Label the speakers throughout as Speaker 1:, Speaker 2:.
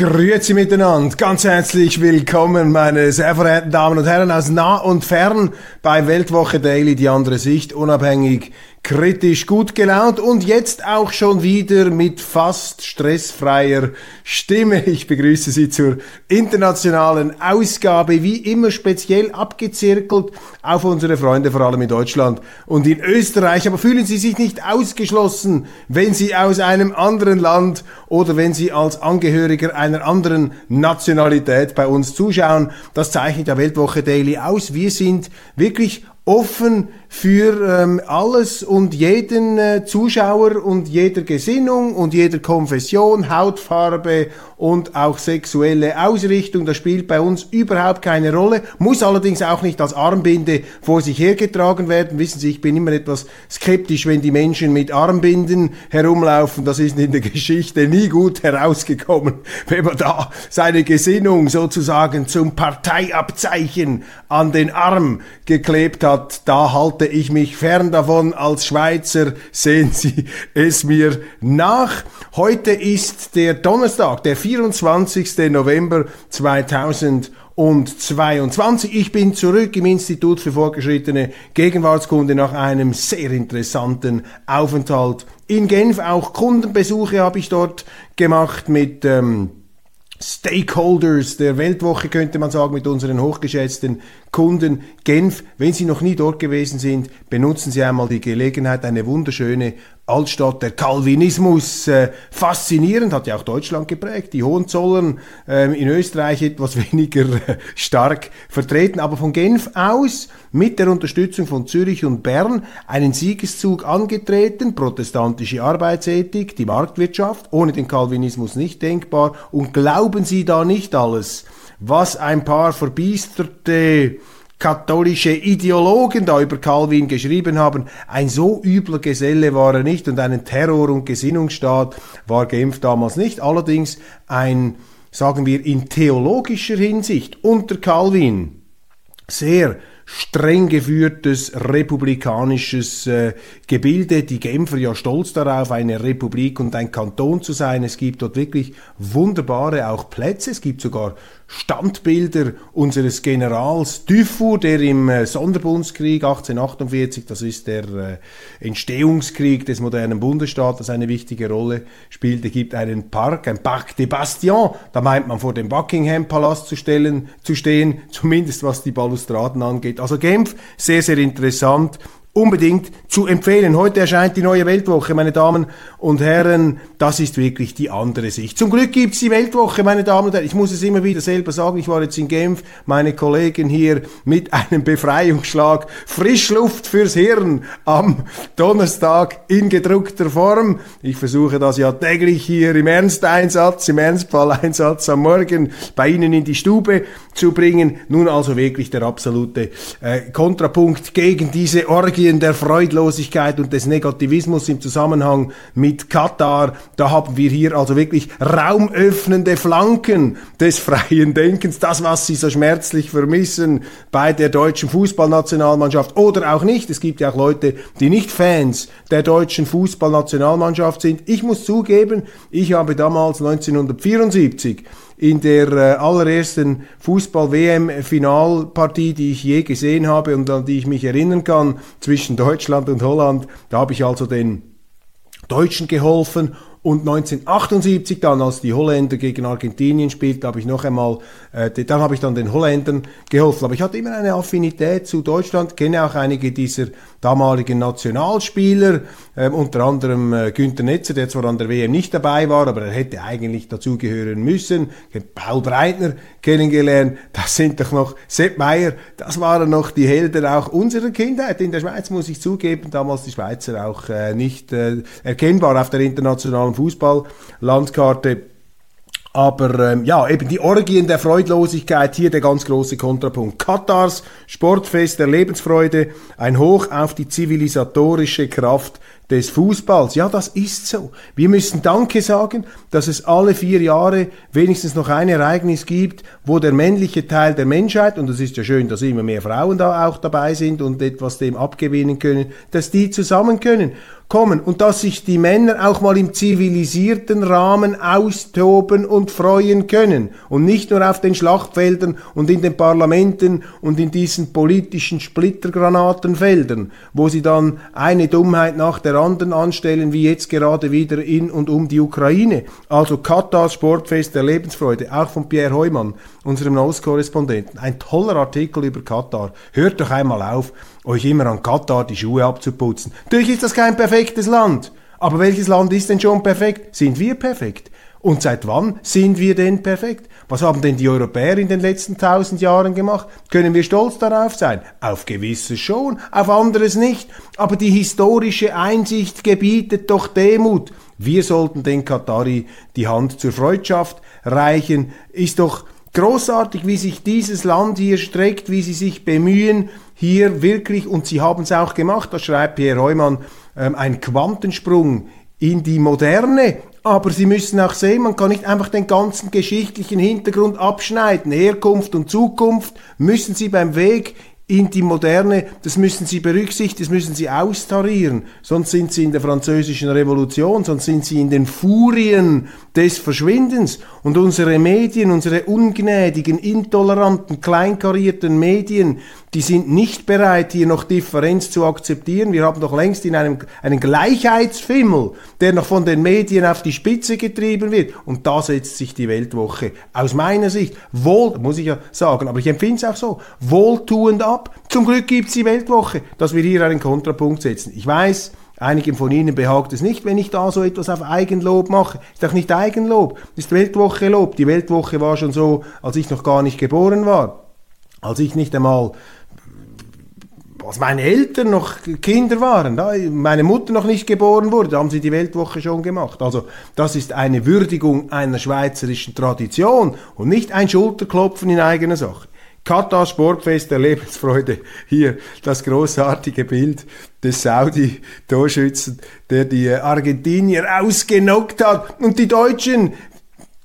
Speaker 1: Grüezi miteinander, ganz herzlich willkommen, meine sehr verehrten Damen und Herren aus nah und fern bei Weltwoche Daily, die andere Sicht, unabhängig kritisch gut gelaunt und jetzt auch schon wieder mit fast stressfreier Stimme. Ich begrüße Sie zur internationalen Ausgabe, wie immer speziell abgezirkelt auf unsere Freunde, vor allem in Deutschland und in Österreich. Aber fühlen Sie sich nicht ausgeschlossen, wenn Sie aus einem anderen Land oder wenn Sie als Angehöriger einer anderen Nationalität bei uns zuschauen. Das zeichnet der Weltwoche Daily aus. Wir sind wirklich offen für ähm, alles und jeden äh, Zuschauer und jeder Gesinnung und jeder Konfession, Hautfarbe und auch sexuelle Ausrichtung. Das spielt bei uns überhaupt keine Rolle, muss allerdings auch nicht als Armbinde vor sich hergetragen werden. Wissen Sie, ich bin immer etwas skeptisch, wenn die Menschen mit Armbinden herumlaufen. Das ist in der Geschichte nie gut herausgekommen, wenn man da seine Gesinnung sozusagen zum Parteiabzeichen an den Arm geklebt hat. Da halt halte ich mich fern davon als Schweizer, sehen Sie es mir nach. Heute ist der Donnerstag, der 24. November 2022. Ich bin zurück im Institut für fortgeschrittene Gegenwartskunde nach einem sehr interessanten Aufenthalt in Genf. Auch Kundenbesuche habe ich dort gemacht mit ähm, Stakeholders der Weltwoche, könnte man sagen, mit unseren hochgeschätzten Kunden. Genf, wenn Sie noch nie dort gewesen sind, benutzen Sie einmal die Gelegenheit, eine wunderschöne Altstadt, der Calvinismus, äh, faszinierend, hat ja auch Deutschland geprägt. Die Hohenzollern äh, in Österreich etwas weniger äh, stark vertreten, aber von Genf aus mit der Unterstützung von Zürich und Bern einen Siegeszug angetreten, protestantische Arbeitsethik, die Marktwirtschaft, ohne den Calvinismus nicht denkbar. Und glauben Sie da nicht alles, was ein paar verbiesterte katholische Ideologen da über Calvin geschrieben haben. Ein so übler Geselle war er nicht und einen Terror- und Gesinnungsstaat war Genf damals nicht. Allerdings ein, sagen wir, in theologischer Hinsicht unter Calvin sehr streng geführtes republikanisches äh, Gebilde. Die Genfer ja stolz darauf, eine Republik und ein Kanton zu sein. Es gibt dort wirklich wunderbare auch Plätze. Es gibt sogar Standbilder unseres Generals Dufour, der im äh, Sonderbundskrieg 1848, das ist der äh, Entstehungskrieg des modernen Bundesstaates, eine wichtige Rolle spielte, gibt einen Park, ein Parc des Bastions, da meint man vor dem Buckingham Palast zu, stellen, zu stehen, zumindest was die Balustraden angeht. Also Genf, sehr, sehr interessant unbedingt zu empfehlen. Heute erscheint die neue Weltwoche, meine Damen und Herren. Das ist wirklich die andere Sicht. Zum Glück gibt's die Weltwoche, meine Damen und Herren. Ich muss es immer wieder selber sagen. Ich war jetzt in Genf, meine Kollegen hier mit einem Befreiungsschlag. Frischluft fürs Hirn am Donnerstag in gedruckter Form. Ich versuche das ja täglich hier im Ernsteinsatz, im Ernstfalleinsatz am Morgen bei Ihnen in die Stube zu bringen. Nun also wirklich der absolute äh, Kontrapunkt gegen diese Orgie Orgien der Freudlosigkeit und des Negativismus im Zusammenhang mit Katar. Da haben wir hier also wirklich raumöffnende Flanken des freien Denkens. Das, was Sie so schmerzlich vermissen bei der deutschen Fußballnationalmannschaft oder auch nicht. Es gibt ja auch Leute, die nicht Fans der deutschen Fußballnationalmannschaft sind. Ich muss zugeben, ich habe damals 1974 in der äh, allerersten Fußball-WM-Finalpartie, die ich je gesehen habe und an die ich mich erinnern kann, zwischen Deutschland und Holland. Da habe ich also den Deutschen geholfen und 1978 dann, als die Holländer gegen Argentinien spielten, habe ich noch einmal, äh, dann habe ich dann den Holländern geholfen. Aber ich hatte immer eine Affinität zu Deutschland, kenne auch einige dieser damaligen Nationalspieler, äh, unter anderem äh, Günther Netzer, der zwar an der WM nicht dabei war, aber er hätte eigentlich dazugehören müssen. Paul Breitner kennengelernt, das sind doch noch Sepp Meier, das waren noch die Helden auch unserer Kindheit. In der Schweiz muss ich zugeben, damals die Schweizer auch äh, nicht äh, erkennbar auf der internationalen Fußballlandkarte. Aber ähm, ja, eben die Orgien der Freudlosigkeit, hier der ganz große Kontrapunkt. Katars Sportfest der Lebensfreude, ein Hoch auf die zivilisatorische Kraft des Fußballs. Ja, das ist so. Wir müssen Danke sagen, dass es alle vier Jahre wenigstens noch ein Ereignis gibt, wo der männliche Teil der Menschheit, und es ist ja schön, dass immer mehr Frauen da auch dabei sind und etwas dem abgewinnen können, dass die zusammen können kommen und dass sich die Männer auch mal im zivilisierten Rahmen austoben und freuen können und nicht nur auf den Schlachtfeldern und in den Parlamenten und in diesen politischen Splittergranatenfeldern, wo sie dann eine Dummheit nach der anderen anstellen, wie jetzt gerade wieder in und um die Ukraine. Also Katars Sportfest der Lebensfreude, auch von Pierre Heumann, unserem Ostkorrespondenten. Ein toller Artikel über Katar. Hört doch einmal auf, euch immer an Katar die Schuhe abzuputzen. Natürlich ist das kein perfektes Land. Aber welches Land ist denn schon perfekt? Sind wir perfekt? Und seit wann sind wir denn perfekt? Was haben denn die Europäer in den letzten tausend Jahren gemacht? Können wir stolz darauf sein? Auf gewisses schon, auf anderes nicht. Aber die historische Einsicht gebietet doch Demut. Wir sollten den Katari die Hand zur Freundschaft reichen. Ist doch großartig, wie sich dieses Land hier streckt, wie sie sich bemühen, hier wirklich, und sie haben es auch gemacht, das schreibt Pierre Heumann, ähm, ein Quantensprung in die Moderne. Aber Sie müssen auch sehen, man kann nicht einfach den ganzen geschichtlichen Hintergrund abschneiden. Herkunft und Zukunft müssen Sie beim Weg in die Moderne, das müssen sie berücksichtigen, das müssen sie austarieren, sonst sind sie in der französischen Revolution, sonst sind sie in den Furien des Verschwindens und unsere Medien, unsere ungnädigen, intoleranten, kleinkarierten Medien, die sind nicht bereit, hier noch Differenz zu akzeptieren. Wir haben doch längst in einem einen Gleichheitsfimmel, der noch von den Medien auf die Spitze getrieben wird. Und da setzt sich die Weltwoche aus meiner Sicht wohl, muss ich ja sagen, aber ich empfinde es auch so, wohltuend ab. Zum Glück gibt es die Weltwoche, dass wir hier einen Kontrapunkt setzen. Ich weiß, Einigen von Ihnen behagt es nicht, wenn ich da so etwas auf Eigenlob mache. Ist doch nicht Eigenlob, ist Weltwoche-Lob. Die Weltwoche war schon so, als ich noch gar nicht geboren war. Als ich nicht einmal als meine Eltern noch Kinder waren, da meine Mutter noch nicht geboren wurde, haben sie die Weltwoche schon gemacht. Also das ist eine Würdigung einer schweizerischen Tradition und nicht ein Schulterklopfen in eigener Sache. Katar Sportfest der Lebensfreude. Hier das großartige Bild des Saudi-Torschützen, der die Argentinier ausgenockt hat. Und die Deutschen,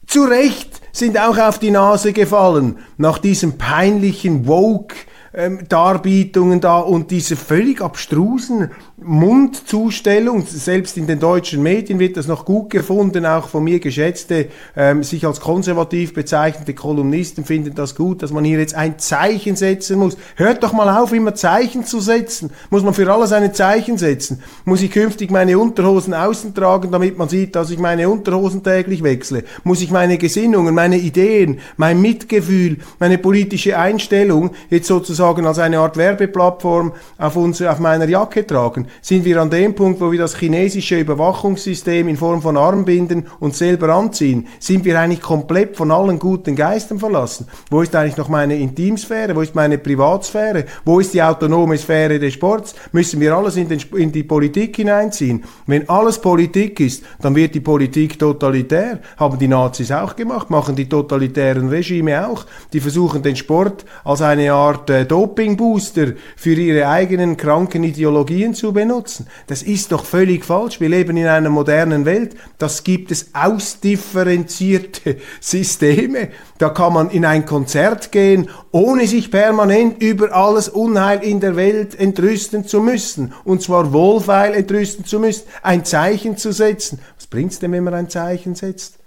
Speaker 1: zu Recht, sind auch auf die Nase gefallen nach diesem peinlichen Woke ähm, Darbietungen da und diese völlig abstrusen Mundzustellung, selbst in den deutschen Medien wird das noch gut gefunden, auch von mir geschätzte, ähm, sich als konservativ bezeichnete Kolumnisten finden das gut, dass man hier jetzt ein Zeichen setzen muss. Hört doch mal auf, immer Zeichen zu setzen. Muss man für alles ein Zeichen setzen? Muss ich künftig meine Unterhosen außen tragen, damit man sieht, dass ich meine Unterhosen täglich wechsle? Muss ich meine Gesinnungen, meine Ideen, mein Mitgefühl, meine politische Einstellung jetzt sozusagen als eine Art Werbeplattform auf, uns, auf meiner Jacke tragen? Sind wir an dem Punkt, wo wir das chinesische Überwachungssystem in Form von Armbinden uns selber anziehen, sind wir eigentlich komplett von allen guten Geistern verlassen. Wo ist eigentlich noch meine Intimsphäre? Wo ist meine Privatsphäre? Wo ist die autonome Sphäre des Sports? Müssen wir alles in, den, in die Politik hineinziehen? Wenn alles Politik ist, dann wird die Politik totalitär. Haben die Nazis auch gemacht, machen die totalitären Regime auch. Die versuchen den Sport als eine Art äh, Dopingbooster für ihre eigenen kranken Ideologien zu benutzen. Das ist doch völlig falsch. Wir leben in einer modernen Welt. Das gibt es ausdifferenzierte Systeme. Da kann man in ein Konzert gehen, ohne sich permanent über alles Unheil in der Welt entrüsten zu müssen. Und zwar wohlfeil entrüsten zu müssen. Ein Zeichen zu setzen. Was bringt's denn, wenn man ein Zeichen setzt?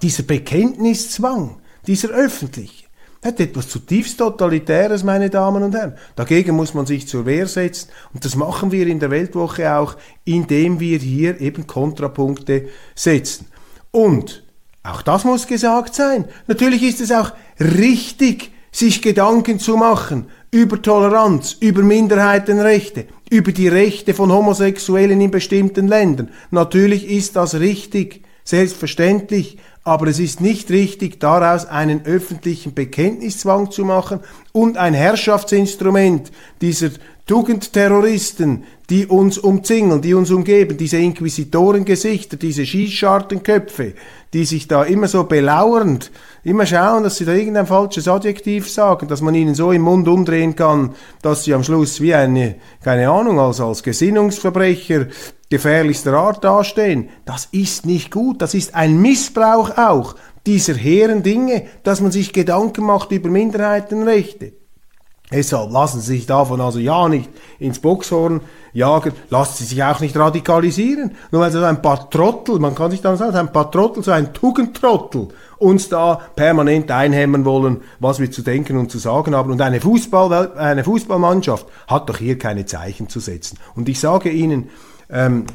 Speaker 1: Dieser Bekenntniszwang, dieser öffentliche hat etwas zutiefst Totalitäres, meine Damen und Herren. Dagegen muss man sich zur Wehr setzen. Und das machen wir in der Weltwoche auch, indem wir hier eben Kontrapunkte setzen. Und auch das muss gesagt sein. Natürlich ist es auch richtig, sich Gedanken zu machen über Toleranz, über Minderheitenrechte, über die Rechte von Homosexuellen in bestimmten Ländern. Natürlich ist das richtig selbstverständlich, aber es ist nicht richtig, daraus einen öffentlichen Bekenntniszwang zu machen und ein Herrschaftsinstrument dieser Tugendterroristen, die uns umzingeln, die uns umgeben, diese Inquisitorengesichter, diese Schießschartenköpfe, die sich da immer so belauernd, immer schauen, dass sie da irgendein falsches Adjektiv sagen, dass man ihnen so im Mund umdrehen kann, dass sie am Schluss wie eine, keine Ahnung, als, als Gesinnungsverbrecher gefährlichster Art dastehen. Das ist nicht gut, das ist ein Missbrauch auch dieser hehren Dinge, dass man sich Gedanken macht über Minderheitenrechte. Deshalb lassen Sie sich davon also ja nicht ins Boxhorn jagen, lassen Sie sich auch nicht radikalisieren. Nur weil so ein paar Trottel, man kann sich dann sagen, ein paar Trottel, so ein Tugendtrottel, uns da permanent einhämmern wollen, was wir zu denken und zu sagen haben. Und eine, Fußball, eine Fußballmannschaft hat doch hier keine Zeichen zu setzen. Und ich sage Ihnen, ähm,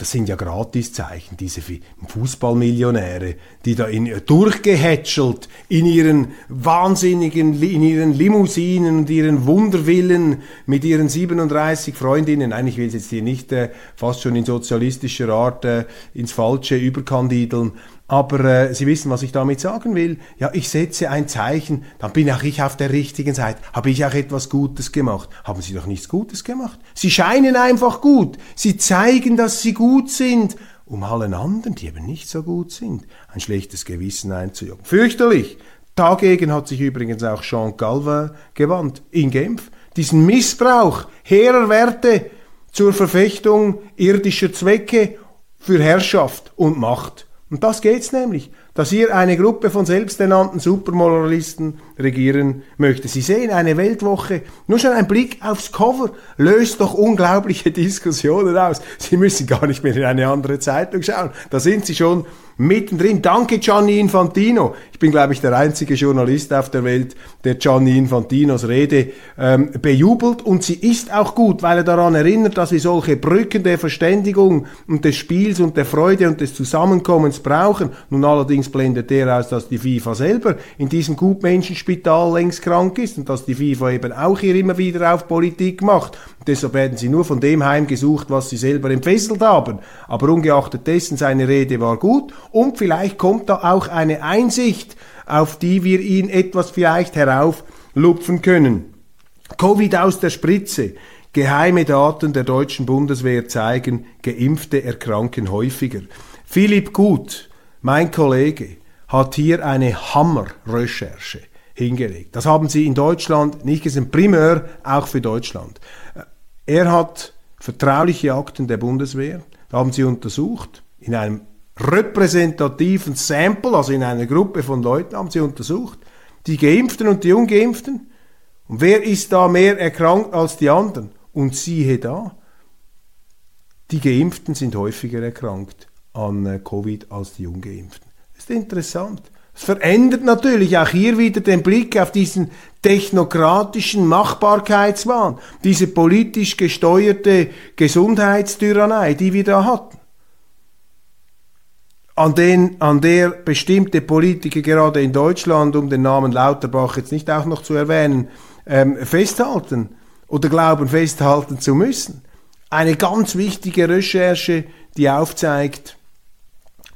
Speaker 1: das sind ja Gratiszeichen, diese Fußballmillionäre, die da in, durchgehätschelt in ihren wahnsinnigen, in ihren Limousinen und ihren Wunderwillen mit ihren 37 Freundinnen, will ich jetzt hier nicht äh, fast schon in sozialistischer Art äh, ins Falsche überkandideln, aber äh, Sie wissen, was ich damit sagen will. Ja, ich setze ein Zeichen, dann bin auch ich auf der richtigen Seite. Habe ich auch etwas Gutes gemacht? Haben Sie doch nichts Gutes gemacht? Sie scheinen einfach gut. Sie zeigen, dass Sie gut sind, um allen anderen, die eben nicht so gut sind, ein schlechtes Gewissen einzujagen. Fürchterlich. Dagegen hat sich übrigens auch Jean Calvin gewandt in Genf. Diesen Missbrauch hehrer Werte zur Verfechtung irdischer Zwecke für Herrschaft und Macht. Und das geht's nämlich, dass hier eine Gruppe von selbsternannten Supermoralisten regieren möchte. Sie sehen eine Weltwoche, nur schon ein Blick aufs Cover löst doch unglaubliche Diskussionen aus. Sie müssen gar nicht mehr in eine andere Zeitung schauen. Da sind Sie schon mittendrin. Danke Gianni Infantino. Ich bin, glaube ich, der einzige Journalist auf der Welt, der Gianni Infantinos Rede ähm, bejubelt. Und sie ist auch gut, weil er daran erinnert, dass wir solche Brücken der Verständigung und des Spiels und der Freude und des Zusammenkommens brauchen. Nun allerdings blendet er aus, dass die FIFA selber in diesem Gutmenschenspital längst krank ist und dass die FIFA eben auch hier immer wieder auf Politik macht. Und deshalb werden sie nur von dem heimgesucht, was sie selber entfesselt haben. Aber ungeachtet dessen, seine Rede war gut und vielleicht kommt da auch eine Einsicht, auf die wir ihn etwas vielleicht herauflupfen können. Covid aus der Spritze. Geheime Daten der deutschen Bundeswehr zeigen, Geimpfte erkranken häufiger. Philipp Gut, mein Kollege, hat hier eine Hammerrecherche hingelegt. Das haben sie in Deutschland nicht gesehen, primär auch für Deutschland. Er hat vertrauliche Akten der Bundeswehr, da haben sie untersucht, in einem repräsentativen Sample, also in einer Gruppe von Leuten, haben sie untersucht, die Geimpften und die Ungeimpften. Und wer ist da mehr erkrankt als die anderen? Und siehe da, die Geimpften sind häufiger erkrankt an äh, Covid als die Ungeimpften. Das ist interessant. Es verändert natürlich auch hier wieder den Blick auf diesen technokratischen Machbarkeitswahn, diese politisch gesteuerte Gesundheitstyrannei, die wir da hatten an, den, an der bestimmte Politiker gerade in Deutschland, um den Namen Lauterbach jetzt nicht auch noch zu erwähnen, ähm, festhalten oder glauben festhalten zu müssen. Eine ganz wichtige Recherche, die aufzeigt,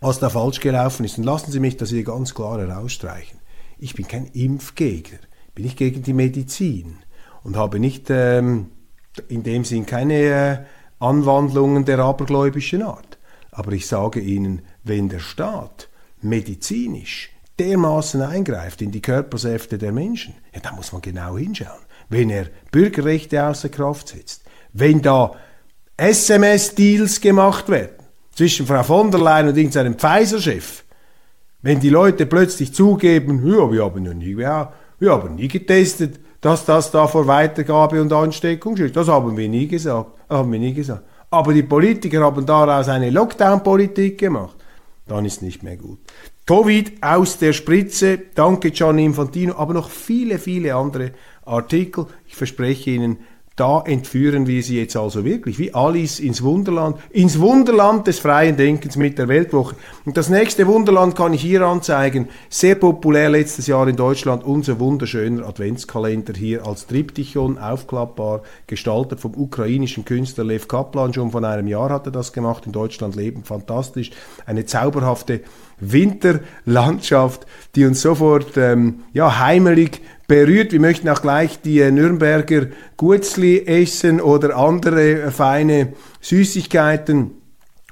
Speaker 1: was da falsch gelaufen ist. Und lassen Sie mich das hier ganz klar herausstreichen. Ich bin kein Impfgegner, bin ich gegen die Medizin und habe nicht ähm, in dem Sinn keine äh, Anwandlungen der abergläubischen Art. Aber ich sage Ihnen, wenn der Staat medizinisch dermaßen eingreift in die Körpersäfte der Menschen, ja, da muss man genau hinschauen. Wenn er Bürgerrechte außer Kraft setzt, wenn da SMS-Deals gemacht werden zwischen Frau von der Leyen und irgendeinem Pfizer-Chef, wenn die Leute plötzlich zugeben, ja, wir haben ja nie, wir haben nie getestet, dass das da vor Weitergabe und Ansteckung steht. Das haben wir nie gesagt. Haben wir nie gesagt. Aber die Politiker haben daraus eine Lockdown-Politik gemacht dann ist nicht mehr gut. Covid aus der Spritze, danke Gianni Infantino, aber noch viele, viele andere Artikel. Ich verspreche Ihnen, Da entführen wir sie jetzt also wirklich, wie Alice ins Wunderland, ins Wunderland des freien Denkens mit der Weltwoche. Und das nächste Wunderland kann ich hier anzeigen. Sehr populär letztes Jahr in Deutschland unser wunderschöner Adventskalender hier als Triptychon aufklappbar, gestaltet vom ukrainischen Künstler Lev Kaplan. Schon von einem Jahr hat er das gemacht. In Deutschland leben fantastisch. Eine zauberhafte Winterlandschaft, die uns sofort ähm, ja, heimelig berührt. Wir möchten auch gleich die Nürnberger Gutzli essen oder andere feine Süßigkeiten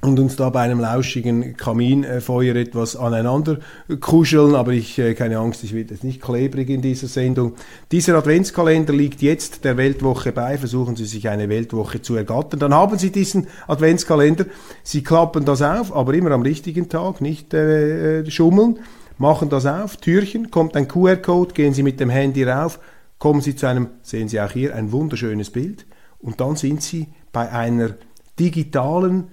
Speaker 1: und uns da bei einem lauschigen Kaminfeuer etwas aneinander kuscheln, aber ich, äh, keine Angst, ich werde jetzt nicht klebrig in dieser Sendung. Dieser Adventskalender liegt jetzt der Weltwoche bei, versuchen Sie sich eine Weltwoche zu ergattern, dann haben Sie diesen Adventskalender, Sie klappen das auf, aber immer am richtigen Tag, nicht äh, äh schummeln, machen das auf, Türchen, kommt ein QR-Code, gehen Sie mit dem Handy rauf, kommen Sie zu einem, sehen Sie auch hier, ein wunderschönes Bild und dann sind Sie bei einer digitalen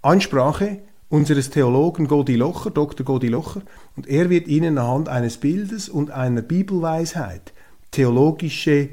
Speaker 1: Ansprache unseres Theologen Godi Locher, Dr. Godi Locher, und er wird Ihnen anhand eines Bildes und einer Bibelweisheit theologische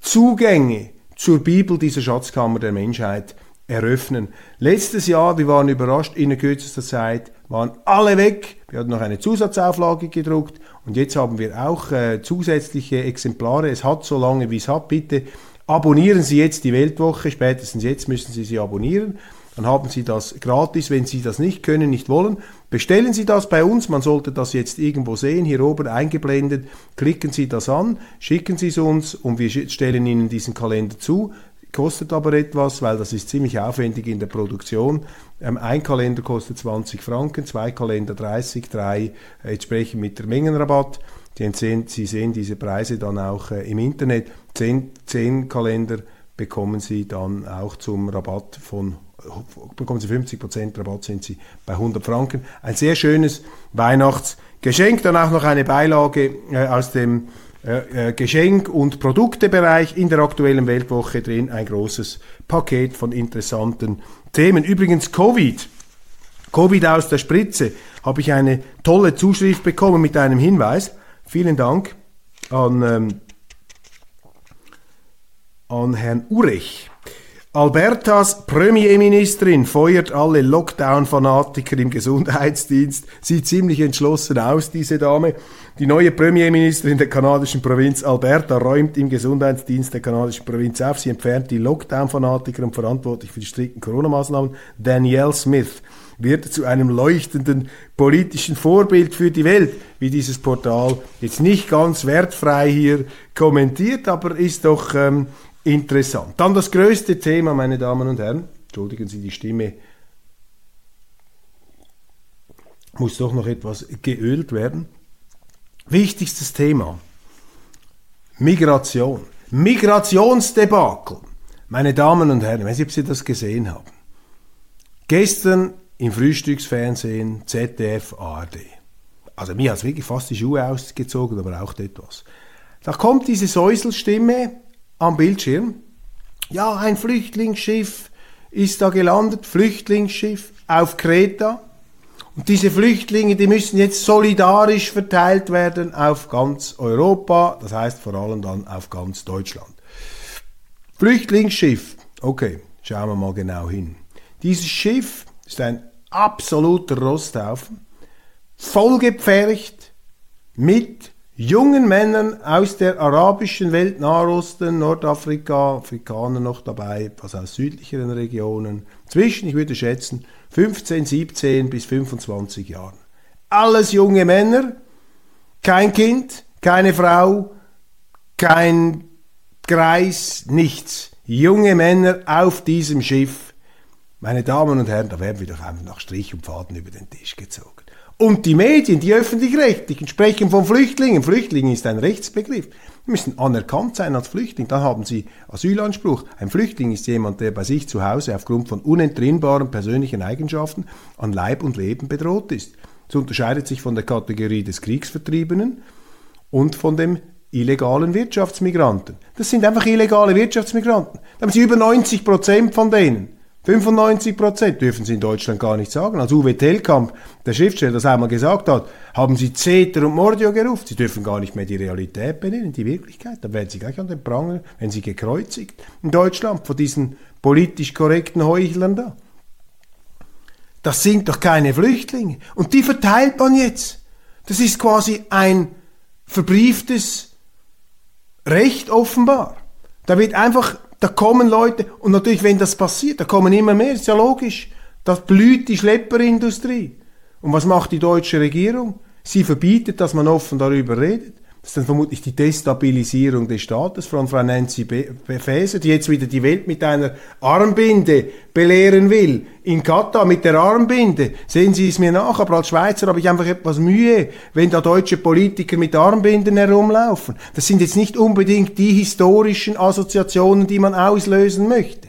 Speaker 1: Zugänge zur Bibel, dieser Schatzkammer der Menschheit, eröffnen. Letztes Jahr, wir waren überrascht, in kürzester Zeit waren alle weg. Wir hatten noch eine Zusatzauflage gedruckt und jetzt haben wir auch äh, zusätzliche Exemplare. Es hat so lange, wie es hat. Bitte abonnieren Sie jetzt die Weltwoche. Spätestens jetzt müssen Sie sie abonnieren dann haben Sie das gratis. Wenn Sie das nicht können, nicht wollen, bestellen Sie das bei uns. Man sollte das jetzt irgendwo sehen, hier oben eingeblendet. Klicken Sie das an, schicken Sie es uns und wir stellen Ihnen diesen Kalender zu. Kostet aber etwas, weil das ist ziemlich aufwendig in der Produktion. Ähm, ein Kalender kostet 20 Franken, zwei Kalender 30, drei äh, entsprechend mit der Mengenrabatt. Sie sehen diese Preise dann auch äh, im Internet. Zehn, zehn Kalender bekommen Sie dann auch zum Rabatt von bekommen Sie 50% Rabatt, sind Sie bei 100 Franken. Ein sehr schönes Weihnachtsgeschenk. Dann auch noch eine Beilage äh, aus dem äh, äh, Geschenk- und Produktebereich in der aktuellen Weltwoche drin. Ein großes Paket von interessanten Themen. Übrigens Covid. Covid aus der Spritze. Habe ich eine tolle Zuschrift bekommen mit einem Hinweis. Vielen Dank an, ähm, an Herrn Urech. Albertas Premierministerin feuert alle Lockdown-Fanatiker im Gesundheitsdienst. Sieht ziemlich entschlossen aus, diese Dame. Die neue Premierministerin der kanadischen Provinz Alberta räumt im Gesundheitsdienst der kanadischen Provinz auf. Sie entfernt die Lockdown-Fanatiker und verantwortlich für die strikten Corona-Maßnahmen. Danielle Smith wird zu einem leuchtenden politischen Vorbild für die Welt, wie dieses Portal jetzt nicht ganz wertfrei hier kommentiert, aber ist doch ähm, interessant. Dann das größte Thema, meine Damen und Herren. Entschuldigen Sie die Stimme. Muss doch noch etwas geölt werden. Wichtigstes Thema. Migration. Migrationsdebakel. Meine Damen und Herren, ich weiß nicht, ob Sie das gesehen haben. Gestern im Frühstücksfernsehen ZDF ARD. Also mir hat es wirklich fast die Schuhe ausgezogen, aber auch etwas. Da kommt diese Säuselstimme am Bildschirm. Ja, ein Flüchtlingsschiff ist da gelandet, Flüchtlingsschiff auf Kreta. Und diese Flüchtlinge, die müssen jetzt solidarisch verteilt werden auf ganz Europa, das heißt vor allem dann auf ganz Deutschland. Flüchtlingsschiff, okay, schauen wir mal genau hin. Dieses Schiff ist ein absoluter Rosthaufen, vollgepfercht mit jungen Männern aus der arabischen Welt, Nahosten, Nordafrika, Afrikaner noch dabei, was aus südlicheren Regionen, zwischen, ich würde schätzen, 15, 17 bis 25 Jahren. Alles junge Männer, kein Kind, keine Frau, kein Greis, nichts. Junge Männer auf diesem Schiff. Meine Damen und Herren, da werden wir doch einfach nach Strich und Faden über den Tisch gezogen. Und die Medien, die öffentlich-rechtlichen, sprechen von Flüchtlingen. Flüchtling ist ein Rechtsbegriff. Die müssen anerkannt sein als Flüchtling. Dann haben sie Asylanspruch. Ein Flüchtling ist jemand, der bei sich zu Hause aufgrund von unentrinnbaren persönlichen Eigenschaften an Leib und Leben bedroht ist. Das unterscheidet sich von der Kategorie des Kriegsvertriebenen und von dem illegalen Wirtschaftsmigranten. Das sind einfach illegale Wirtschaftsmigranten. Da haben sie über 90 Prozent von denen. 95 Prozent dürfen sie in Deutschland gar nicht sagen. Als Uwe Tellkamp, der Schriftsteller, das einmal gesagt hat, haben sie Zeter und Mordio gerufen. Sie dürfen gar nicht mehr die Realität benennen, die Wirklichkeit. Da werden sie gleich an den Pranger, wenn sie gekreuzigt in Deutschland von diesen politisch korrekten Heuchlern da. Das sind doch keine Flüchtlinge. Und die verteilt man jetzt. Das ist quasi ein verbrieftes Recht offenbar. Da wird einfach da kommen Leute, und natürlich, wenn das passiert, da kommen immer mehr, ist ja logisch. Da blüht die Schlepperindustrie. Und was macht die deutsche Regierung? Sie verbietet, dass man offen darüber redet. Das ist dann vermutlich die Destabilisierung des Staates von Frau Nancy Faeser, die jetzt wieder die Welt mit einer Armbinde belehren will. In Katar mit der Armbinde. Sehen Sie es mir nach, aber als Schweizer habe ich einfach etwas Mühe, wenn da deutsche Politiker mit Armbinden herumlaufen. Das sind jetzt nicht unbedingt die historischen Assoziationen, die man auslösen möchte.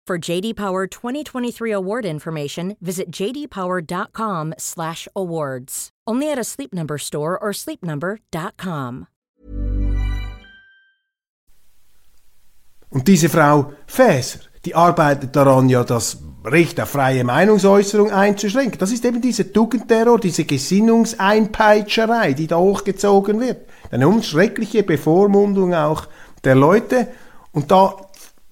Speaker 2: For JD Power 2023 award information, visit jdpower.com/awards. Only at a Sleep Number store or sleepnumber.com.
Speaker 1: Und diese Frau Faeser, die arbeitet daran, ja das Recht auf freie Meinungsäußerung einzuschränken. Das ist eben dieser Tugendterror, diese Gesinnungseinpeitscherei, die da hochgezogen wird. Eine schreckliche Bevormundung auch der Leute. Und da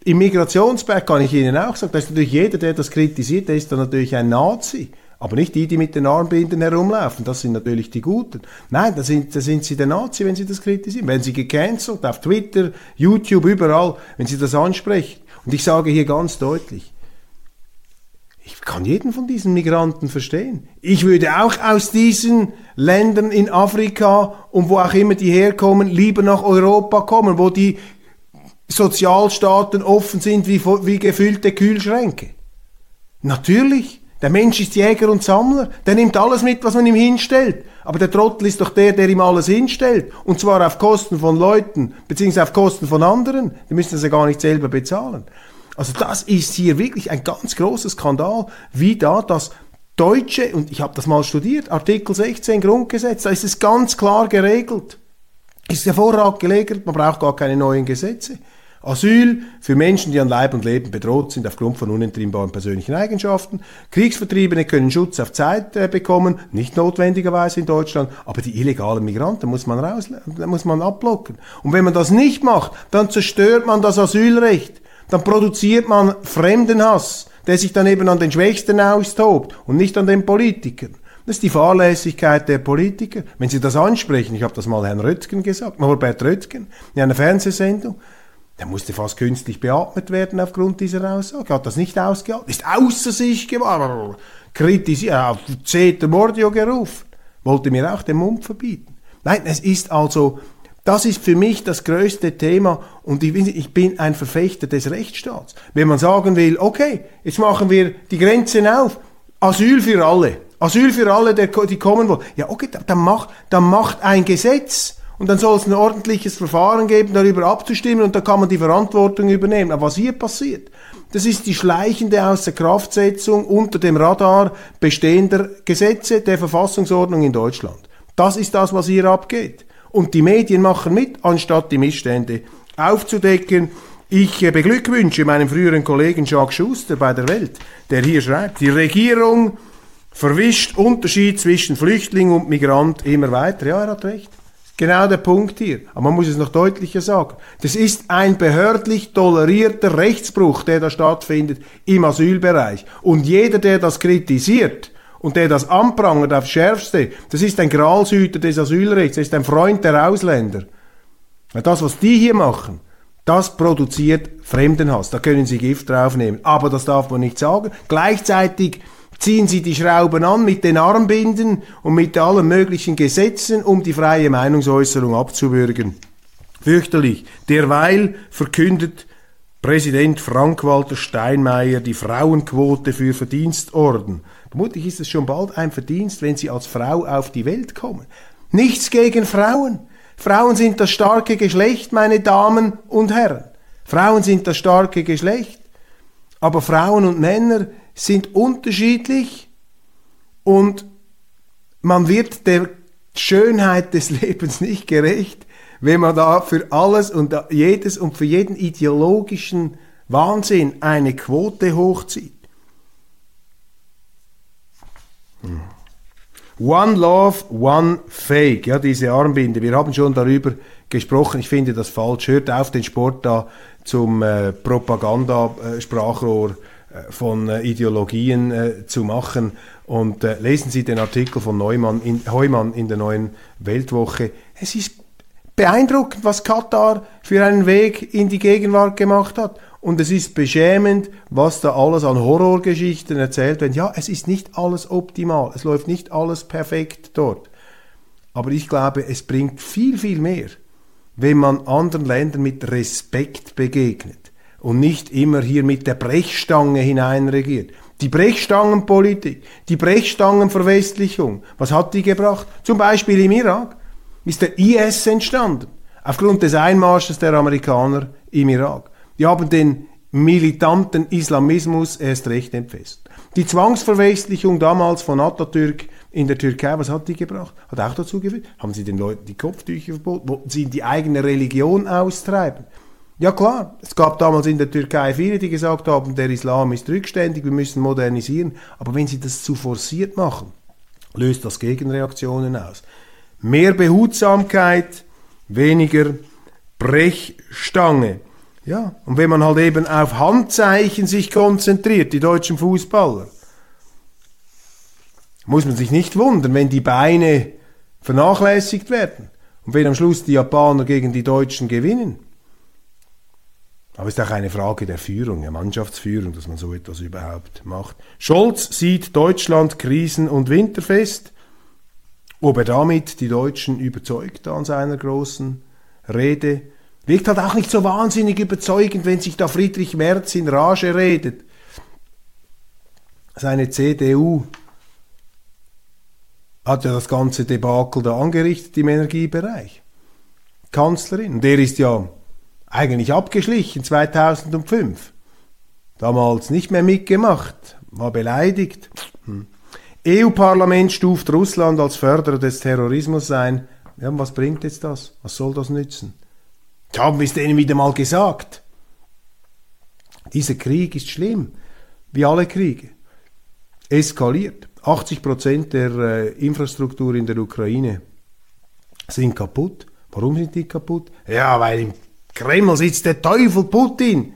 Speaker 1: im Migrationsberg kann ich Ihnen auch sagen, da ist natürlich jeder, der das kritisiert, der ist dann natürlich ein Nazi. Aber nicht die, die mit den Armbinden herumlaufen. Das sind natürlich die Guten. Nein, da sind, da sind sie der Nazi, wenn sie das kritisieren. Wenn sie gecancelt, auf Twitter, YouTube, überall, wenn sie das ansprechen. Und ich sage hier ganz deutlich, ich kann jeden von diesen Migranten verstehen. Ich würde auch aus diesen Ländern in Afrika und wo auch immer die herkommen, lieber nach Europa kommen, wo die Sozialstaaten offen sind wie, wie gefüllte Kühlschränke. Natürlich. Der Mensch ist Jäger und Sammler. Der nimmt alles mit, was man ihm hinstellt. Aber der Trottel ist doch der, der ihm alles hinstellt. Und zwar auf Kosten von Leuten, beziehungsweise auf Kosten von anderen. Die müssen das ja gar nicht selber bezahlen. Also das ist hier wirklich ein ganz großer Skandal, wie da das Deutsche, und ich habe das mal studiert, Artikel 16 Grundgesetz, da ist es ganz klar geregelt. Ist hervorragend geregelt, man braucht gar keine neuen Gesetze. Asyl für Menschen, die an Leib und Leben bedroht sind aufgrund von unentrinnbaren persönlichen Eigenschaften. Kriegsvertriebene können Schutz auf Zeit äh, bekommen, nicht notwendigerweise in Deutschland, aber die illegalen Migranten muss man raus, muss man abblocken. Und wenn man das nicht macht, dann zerstört man das Asylrecht. Dann produziert man Fremdenhass, der sich dann eben an den Schwächsten austobt und nicht an den Politikern. Das ist die Fahrlässigkeit der Politiker. Wenn Sie das ansprechen, ich habe das mal Herrn Röttgen gesagt, Norbert Röttgen, in einer Fernsehsendung, der musste fast künstlich beatmet werden aufgrund dieser Aussage. Hat das nicht ausgehalten. Ist außer sich geworden. Kritisiert, auf Zeter Mordio gerufen. Wollte mir auch den Mund verbieten. Nein, es ist also, das ist für mich das größte Thema und ich bin, ich bin ein Verfechter des Rechtsstaats. Wenn man sagen will, okay, jetzt machen wir die Grenzen auf, Asyl für alle. Asyl für alle, die kommen wollen. Ja, okay, dann macht, dann macht ein Gesetz und dann soll es ein ordentliches Verfahren geben, darüber abzustimmen und dann kann man die Verantwortung übernehmen. Aber was hier passiert, das ist die schleichende Außerkraftsetzung unter dem Radar bestehender Gesetze der Verfassungsordnung in Deutschland. Das ist das, was hier abgeht. Und die Medien machen mit, anstatt die Missstände aufzudecken. Ich äh, beglückwünsche meinen früheren Kollegen Jacques Schuster bei der Welt, der hier schreibt, die Regierung verwischt Unterschied zwischen Flüchtling und Migrant immer weiter. Ja, er hat recht genau der Punkt hier. Aber man muss es noch deutlicher sagen. Das ist ein behördlich tolerierter Rechtsbruch, der da stattfindet im Asylbereich. Und jeder, der das kritisiert, und der das anprangert aufs Schärfste, das ist ein Gralshüter des Asylrechts, das ist ein Freund der Ausländer. Das, was die hier machen, das produziert Fremdenhass. Da können Sie Gift draufnehmen. Aber das darf man nicht sagen. Gleichzeitig ziehen sie die Schrauben an mit den Armbinden und mit allen möglichen Gesetzen, um die freie Meinungsäußerung abzuwürgen. Fürchterlich. Derweil verkündet Präsident Frank-Walter Steinmeier die Frauenquote für Verdienstorden. Vermutlich ist es schon bald ein Verdienst, wenn sie als Frau auf die Welt kommen. Nichts gegen Frauen. Frauen sind das starke Geschlecht, meine Damen und Herren. Frauen sind das starke Geschlecht. Aber Frauen und Männer sind unterschiedlich und man wird der Schönheit des Lebens nicht gerecht, wenn man da für alles und jedes und für jeden ideologischen Wahnsinn eine Quote hochzieht. Hm. One Love, One Fake, ja, diese Armbinde. Wir haben schon darüber gesprochen. Ich finde das falsch. Hört auf, den Sport da zum äh, Propaganda-Sprachrohr von äh, Ideologien äh, zu machen. Und äh, lesen Sie den Artikel von Neumann in, Heumann in der neuen Weltwoche. Es ist beeindruckend, was Katar für einen Weg in die Gegenwart gemacht hat. Und es ist beschämend, was da alles an Horrorgeschichten erzählt wird. Ja, es ist nicht alles optimal, es läuft nicht alles perfekt dort. Aber ich glaube, es bringt viel, viel mehr, wenn man anderen Ländern mit Respekt begegnet und nicht immer hier mit der Brechstange hineinregiert. Die Brechstangenpolitik, die Brechstangenverwestlichung, was hat die gebracht? Zum Beispiel im Irak ist der IS entstanden, aufgrund des Einmarsches der Amerikaner im Irak. Die haben den militanten Islamismus erst recht entfesselt. Die Zwangsverwestlichung damals von Atatürk in der Türkei, was hat die gebracht? Hat auch dazu geführt. Haben sie den Leuten die Kopftücher verboten? Wollten sie die eigene Religion austreiben? Ja klar, es gab damals in der Türkei viele, die gesagt haben, der Islam ist rückständig, wir müssen modernisieren. Aber wenn sie das zu forciert machen, löst das Gegenreaktionen aus. Mehr Behutsamkeit, weniger Brechstange. Ja, und wenn man halt eben auf Handzeichen sich konzentriert, die deutschen Fußballer, muss man sich nicht wundern, wenn die Beine vernachlässigt werden und wenn am Schluss die Japaner gegen die Deutschen gewinnen. Aber es ist auch eine Frage der Führung, der Mannschaftsführung, dass man so etwas überhaupt macht. Scholz sieht Deutschland krisen- und winterfest. Ob er damit die Deutschen überzeugt an seiner großen Rede, wirkt halt auch nicht so wahnsinnig überzeugend, wenn sich da Friedrich Merz in Rage redet. Seine CDU hat ja das ganze Debakel da angerichtet im Energiebereich. Kanzlerin. Und der ist ja eigentlich abgeschlichen 2005. Damals nicht mehr mitgemacht, war beleidigt. Hm. EU-Parlament stuft Russland als Förderer des Terrorismus ein. Ja, was bringt jetzt das? Was soll das nützen? Das haben wir es denen wieder mal gesagt. Dieser Krieg ist schlimm, wie alle Kriege. Eskaliert. 80 Prozent der äh, Infrastruktur in der Ukraine sind kaputt. Warum sind die kaputt? Ja, weil im Kreml sitzt der Teufel Putin.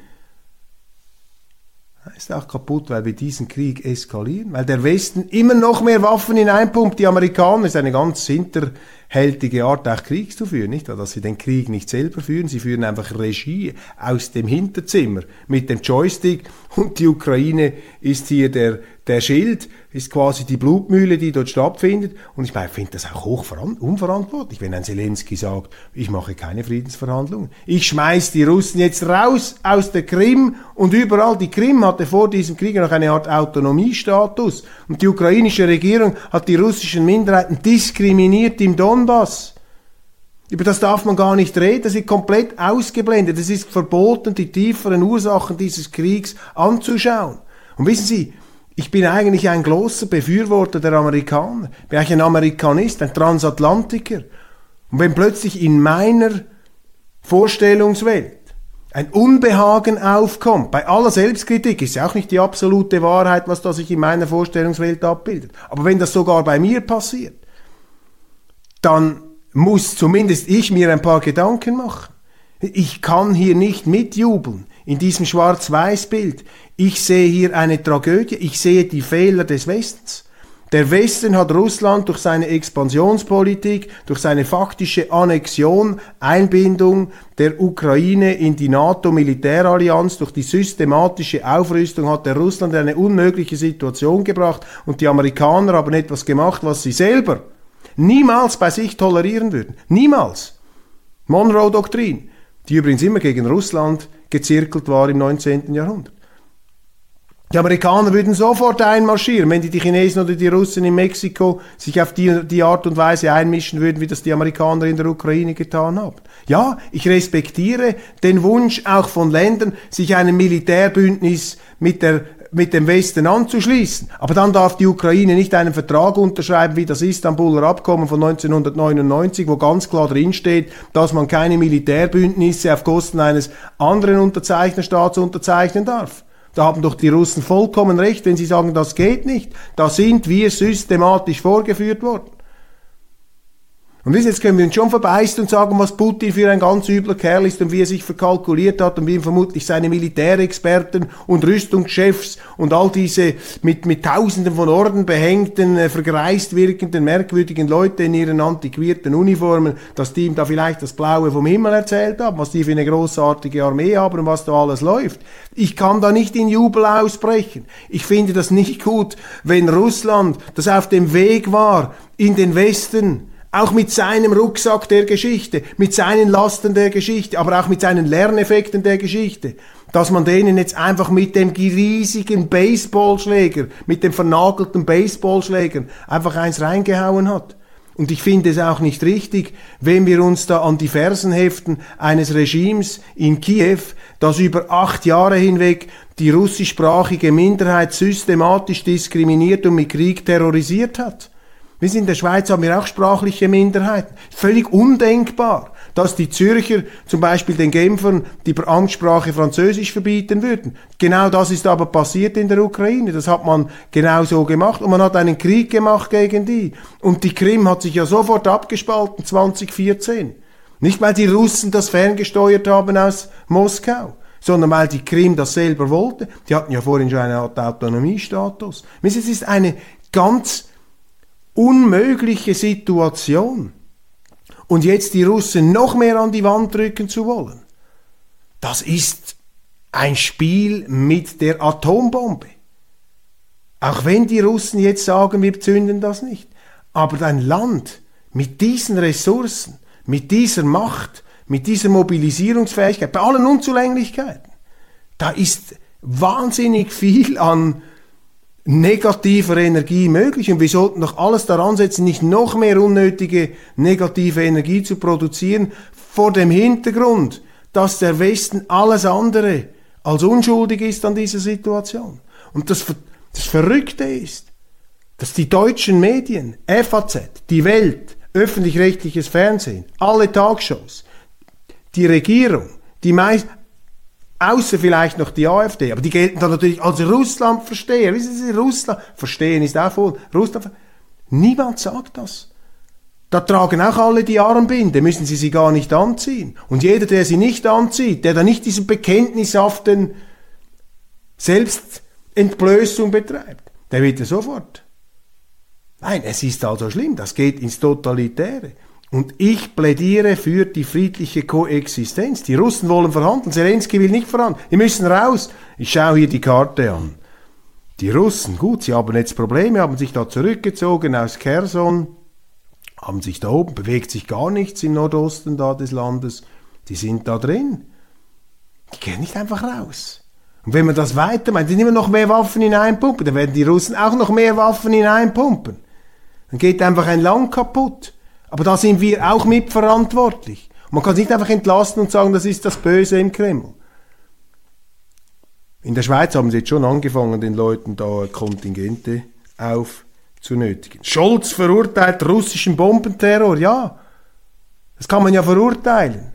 Speaker 1: Er ist auch kaputt, weil wir diesen Krieg eskalieren, weil der Westen immer noch mehr Waffen hineinpumpt. Die Amerikaner ist eine ganz hinterhältige Art, auch Krieg zu führen, nicht? Dass sie den Krieg nicht selber führen, sie führen einfach Regie aus dem Hinterzimmer mit dem Joystick und die Ukraine ist hier der, der Schild, ist quasi die Blutmühle, die dort stattfindet. Und ich meine, ich finde das auch hoch unverantwortlich, wenn ein Zelensky sagt, ich mache keine Friedensverhandlungen. Ich schmeiß die Russen jetzt raus aus der Krim und überall. Die Krim hatte vor diesem Krieg noch eine Art Autonomiestatus. Und die ukrainische Regierung hat die russischen Minderheiten diskriminiert im Donbass. Über das darf man gar nicht reden, das ist komplett ausgeblendet. Es ist verboten, die tieferen Ursachen dieses Kriegs anzuschauen. Und wissen Sie, ich bin eigentlich ein großer Befürworter der Amerikaner. Bin eigentlich ein Amerikanist, ein Transatlantiker. Und wenn plötzlich in meiner Vorstellungswelt ein Unbehagen aufkommt, bei aller Selbstkritik ist ja auch nicht die absolute Wahrheit, was da sich in meiner Vorstellungswelt abbildet. Aber wenn das sogar bei mir passiert, dann muss zumindest ich mir ein paar Gedanken machen. Ich kann hier nicht mitjubeln in diesem Schwarz-Weiß-Bild. Ich sehe hier eine Tragödie, ich sehe die Fehler des Westens. Der Westen hat Russland durch seine Expansionspolitik, durch seine faktische Annexion, Einbindung der Ukraine in die NATO-Militärallianz, durch die systematische Aufrüstung hat der Russland in eine unmögliche Situation gebracht und die Amerikaner haben etwas gemacht, was sie selber niemals bei sich tolerieren würden. Niemals. Monroe-Doktrin, die übrigens immer gegen Russland gezirkelt war im 19. Jahrhundert. Die Amerikaner würden sofort einmarschieren, wenn die, die Chinesen oder die Russen in Mexiko sich auf die, die Art und Weise einmischen würden, wie das die Amerikaner in der Ukraine getan haben. Ja, ich respektiere den Wunsch auch von Ländern, sich einem Militärbündnis mit der mit dem Westen anzuschließen. Aber dann darf die Ukraine nicht einen Vertrag unterschreiben wie das Istanbuler Abkommen von 1999, wo ganz klar drinsteht, dass man keine Militärbündnisse auf Kosten eines anderen Unterzeichnerstaats unterzeichnen darf. Da haben doch die Russen vollkommen recht, wenn sie sagen, das geht nicht. Da sind wir systematisch vorgeführt worden. Und jetzt können wir uns schon verbeißen und sagen, was Putin für ein ganz übler Kerl ist und wie er sich verkalkuliert hat und wie ihm vermutlich seine Militärexperten und Rüstungschefs und all diese mit, mit Tausenden von Orden behängten, äh, vergreist wirkenden, merkwürdigen Leute in ihren antiquierten Uniformen, dass die ihm da vielleicht das Blaue vom Himmel erzählt haben, was die für eine großartige Armee haben und was da alles läuft. Ich kann da nicht in Jubel ausbrechen. Ich finde das nicht gut, wenn Russland, das auf dem Weg war in den Westen, auch mit seinem Rucksack der Geschichte, mit seinen Lasten der Geschichte, aber auch mit seinen Lerneffekten der Geschichte, dass man denen jetzt einfach mit dem riesigen Baseballschläger, mit dem vernagelten Baseballschläger einfach eins reingehauen hat. Und ich finde es auch nicht richtig, wenn wir uns da an die Fersen heften eines Regimes in Kiew, das über acht Jahre hinweg die russischsprachige Minderheit systematisch diskriminiert und mit Krieg terrorisiert hat. Wir in der Schweiz haben wir auch sprachliche Minderheiten. Völlig undenkbar, dass die Zürcher zum Beispiel den Genfern die Amtssprache Französisch verbieten würden. Genau das ist aber passiert in der Ukraine. Das hat man genau so gemacht und man hat einen Krieg gemacht gegen die. Und die Krim hat sich ja sofort abgespalten 2014. Nicht weil die Russen das ferngesteuert haben aus Moskau sondern weil die Krim das selber wollte. Die hatten ja vorhin schon eine Art Autonomiestatus. Es ist eine ganz unmögliche Situation. Und jetzt die Russen noch mehr an die Wand drücken zu wollen, das ist ein Spiel mit der Atombombe. Auch wenn die Russen jetzt sagen, wir zünden das nicht. Aber ein Land mit diesen Ressourcen, mit dieser Macht, mit dieser Mobilisierungsfähigkeit, bei allen Unzulänglichkeiten, da ist wahnsinnig viel an negativer Energie möglich und wir sollten doch alles daran setzen, nicht noch mehr unnötige negative Energie zu produzieren, vor dem Hintergrund, dass der Westen alles andere als unschuldig ist an dieser Situation. Und das, das Verrückte ist, dass die deutschen Medien, FAZ, die Welt, öffentlich-rechtliches Fernsehen, alle Talkshows, die Regierung, die meist, Außer vielleicht noch die AfD, aber die gelten dann natürlich als Russland-Versteher. Wissen Sie, Russland, verstehen ist auch voll. Russland, niemand sagt das. Da tragen auch alle die Armbinde, müssen sie sie gar nicht anziehen. Und jeder, der sie nicht anzieht, der da nicht diesen bekenntnishaften Selbstentblößung betreibt, der wird ja sofort. Nein, es ist also schlimm, das geht ins Totalitäre. Und ich plädiere für die friedliche Koexistenz. Die Russen wollen verhandeln, Zelensky will nicht verhandeln. Die müssen raus. Ich schaue hier die Karte an. Die Russen, gut, sie haben jetzt Probleme, haben sich da zurückgezogen aus Kherson, haben sich da oben, bewegt sich gar nichts im Nordosten da des Landes. Die sind da drin. Die gehen nicht einfach raus. Und wenn man das weitermacht, dann immer noch mehr Waffen hineinpumpen, dann werden die Russen auch noch mehr Waffen hineinpumpen. Dann geht einfach ein Land kaputt. Aber da sind wir auch mitverantwortlich. Man kann es nicht einfach entlasten und sagen, das ist das Böse im Kreml. In der Schweiz haben sie jetzt schon angefangen, den Leuten da Kontingente aufzunötigen. Scholz verurteilt russischen Bombenterror, ja. Das kann man ja verurteilen.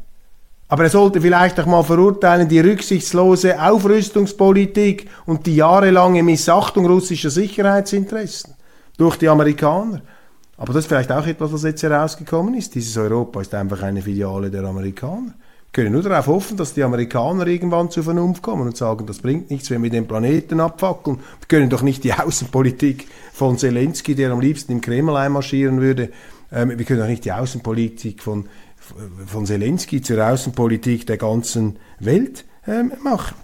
Speaker 1: Aber er sollte vielleicht auch mal verurteilen die rücksichtslose Aufrüstungspolitik und die jahrelange Missachtung russischer Sicherheitsinteressen durch die Amerikaner. Aber das ist vielleicht auch etwas, was jetzt herausgekommen ist. Dieses Europa ist einfach eine Filiale der Amerikaner. Wir können nur darauf hoffen, dass die Amerikaner irgendwann zur Vernunft kommen und sagen, das bringt nichts, wenn wir den Planeten abfackeln. Wir können doch nicht die Außenpolitik von Zelensky, der am liebsten im Kreml einmarschieren würde, ähm, wir können doch nicht die Außenpolitik von, von Zelensky zur Außenpolitik der ganzen Welt ähm, machen.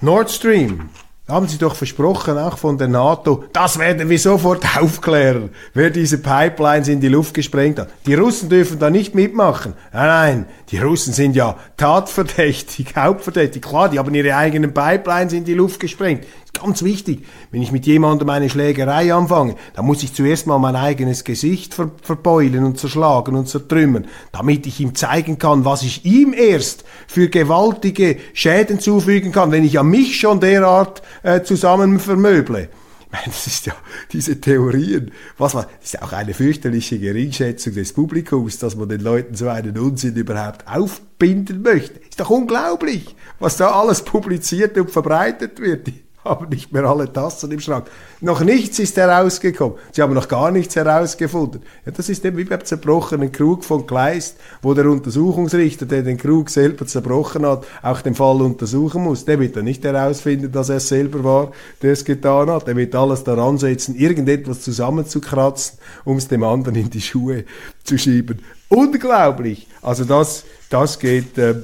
Speaker 1: Nord Stream haben Sie doch versprochen, auch von der NATO, das werden wir sofort aufklären, wer diese Pipelines in die Luft gesprengt hat. Die Russen dürfen da nicht mitmachen. Nein, nein, die Russen sind ja tatverdächtig, hauptverdächtig. Klar, die haben ihre eigenen Pipelines in die Luft gesprengt. Ganz wichtig, wenn ich mit jemandem eine Schlägerei anfange, dann muss ich zuerst mal mein eigenes Gesicht ver verbeulen und zerschlagen und zertrümmern, damit ich ihm zeigen kann, was ich ihm erst für gewaltige Schäden zufügen kann, wenn ich an mich schon derart äh, zusammen vermöble. Ich meine, das ist ja diese Theorien. Was man, das ist ja auch eine fürchterliche Geringschätzung des Publikums, dass man den Leuten so einen Unsinn überhaupt aufbinden möchte. Ist doch unglaublich, was da alles publiziert und verbreitet wird haben nicht mehr alle Tassen im Schrank. Noch nichts ist herausgekommen. Sie haben noch gar nichts herausgefunden. Ja, das ist eben wie beim zerbrochenen Krug von Kleist, wo der Untersuchungsrichter, der den Krug selber zerbrochen hat, auch den Fall untersuchen muss. Der wird dann nicht herausfinden, dass er es selber war, der es getan hat. Der wird alles daran setzen, irgendetwas zusammenzukratzen, um es dem anderen in die Schuhe zu schieben. Unglaublich! Also das, das geht äh,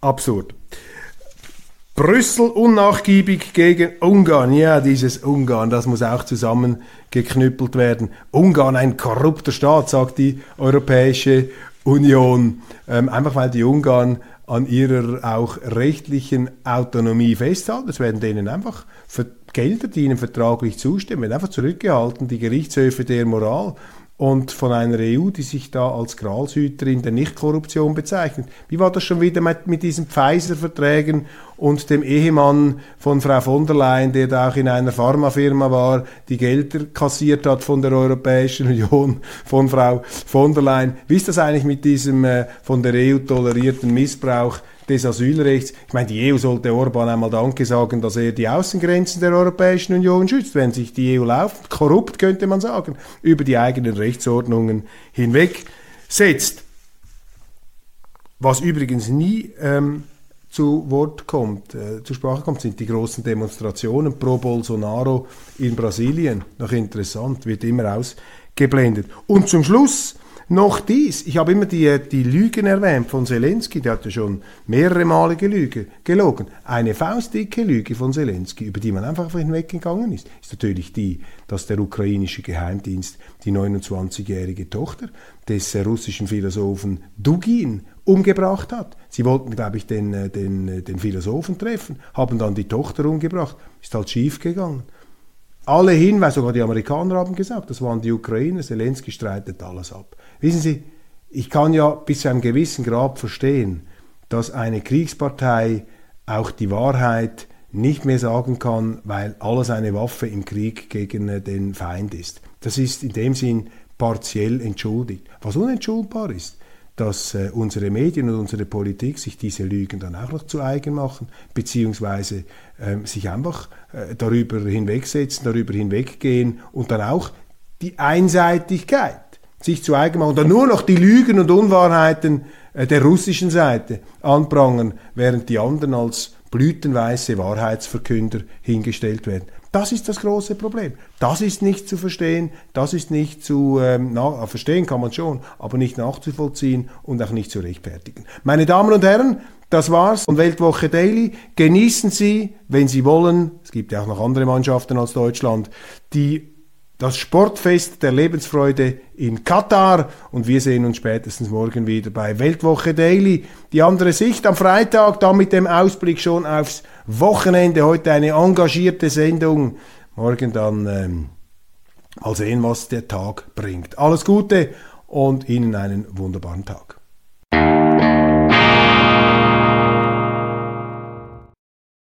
Speaker 1: absurd. Brüssel unnachgiebig gegen Ungarn. Ja, dieses Ungarn, das muss auch zusammengeknüppelt werden. Ungarn, ein korrupter Staat, sagt die Europäische Union. Ähm, einfach weil die Ungarn an ihrer auch rechtlichen Autonomie festhalten. Es werden denen einfach Gelder, die ihnen vertraglich zustimmen, werden einfach zurückgehalten. Die Gerichtshöfe der Moral und von einer EU, die sich da als Gralshüterin der Nichtkorruption bezeichnet. Wie war das schon wieder mit, mit diesen Pfizer-Verträgen und dem Ehemann von Frau von der Leyen, der da auch in einer Pharmafirma war, die Gelder kassiert hat von der Europäischen Union, von Frau von der Leyen. Wie ist das eigentlich mit diesem äh, von der EU tolerierten Missbrauch des Asylrechts. Ich meine, die EU sollte Orban einmal Danke sagen, dass er die Außengrenzen der Europäischen Union schützt, wenn sich die EU lauft, korrupt könnte man sagen, über die eigenen Rechtsordnungen hinweg setzt. Was übrigens nie ähm, zu Wort kommt, äh, zur Sprache kommt, sind die großen Demonstrationen pro Bolsonaro in Brasilien. Noch interessant, wird immer ausgeblendet. Und zum Schluss noch dies, ich habe immer die, die Lügen erwähnt von Zelensky, der hat ja schon mehrere Male gelüge, gelogen. Eine faustdicke Lüge von Zelensky, über die man einfach hinweggegangen ist, ist natürlich die, dass der ukrainische Geheimdienst die 29-jährige Tochter des russischen Philosophen Dugin umgebracht hat. Sie wollten, glaube ich, den, äh, den, äh, den Philosophen treffen, haben dann die Tochter umgebracht. Ist halt schief gegangen. Alle Hinweise, sogar die Amerikaner haben gesagt, das waren die Ukrainer, Zelensky streitet alles ab. Wissen Sie, ich kann ja bis zu einem gewissen Grad verstehen, dass eine Kriegspartei auch die Wahrheit nicht mehr sagen kann, weil alles eine Waffe im Krieg gegen den Feind ist. Das ist in dem Sinn partiell entschuldigt. Was unentschuldbar ist, dass äh, unsere Medien und unsere Politik sich diese Lügen dann auch noch zu eigen machen, beziehungsweise äh, sich einfach äh, darüber hinwegsetzen, darüber hinweggehen und dann auch die Einseitigkeit sich zu eigen machen oder nur noch die Lügen und Unwahrheiten äh, der russischen Seite anprangern, während die anderen als blütenweiße Wahrheitsverkünder hingestellt werden. Das ist das große Problem. Das ist nicht zu verstehen, das ist nicht zu ähm, na, verstehen kann man schon, aber nicht nachzuvollziehen und auch nicht zu rechtfertigen. Meine Damen und Herren, das war's von Weltwoche Daily. Genießen Sie, wenn Sie wollen, es gibt ja auch noch andere Mannschaften als Deutschland, die das Sportfest der Lebensfreude in Katar und wir sehen uns spätestens morgen wieder bei Weltwoche Daily. Die andere Sicht am Freitag, dann mit dem Ausblick schon aufs Wochenende. Heute eine engagierte Sendung. Morgen dann ähm, mal sehen, was der Tag bringt. Alles Gute und Ihnen einen wunderbaren Tag.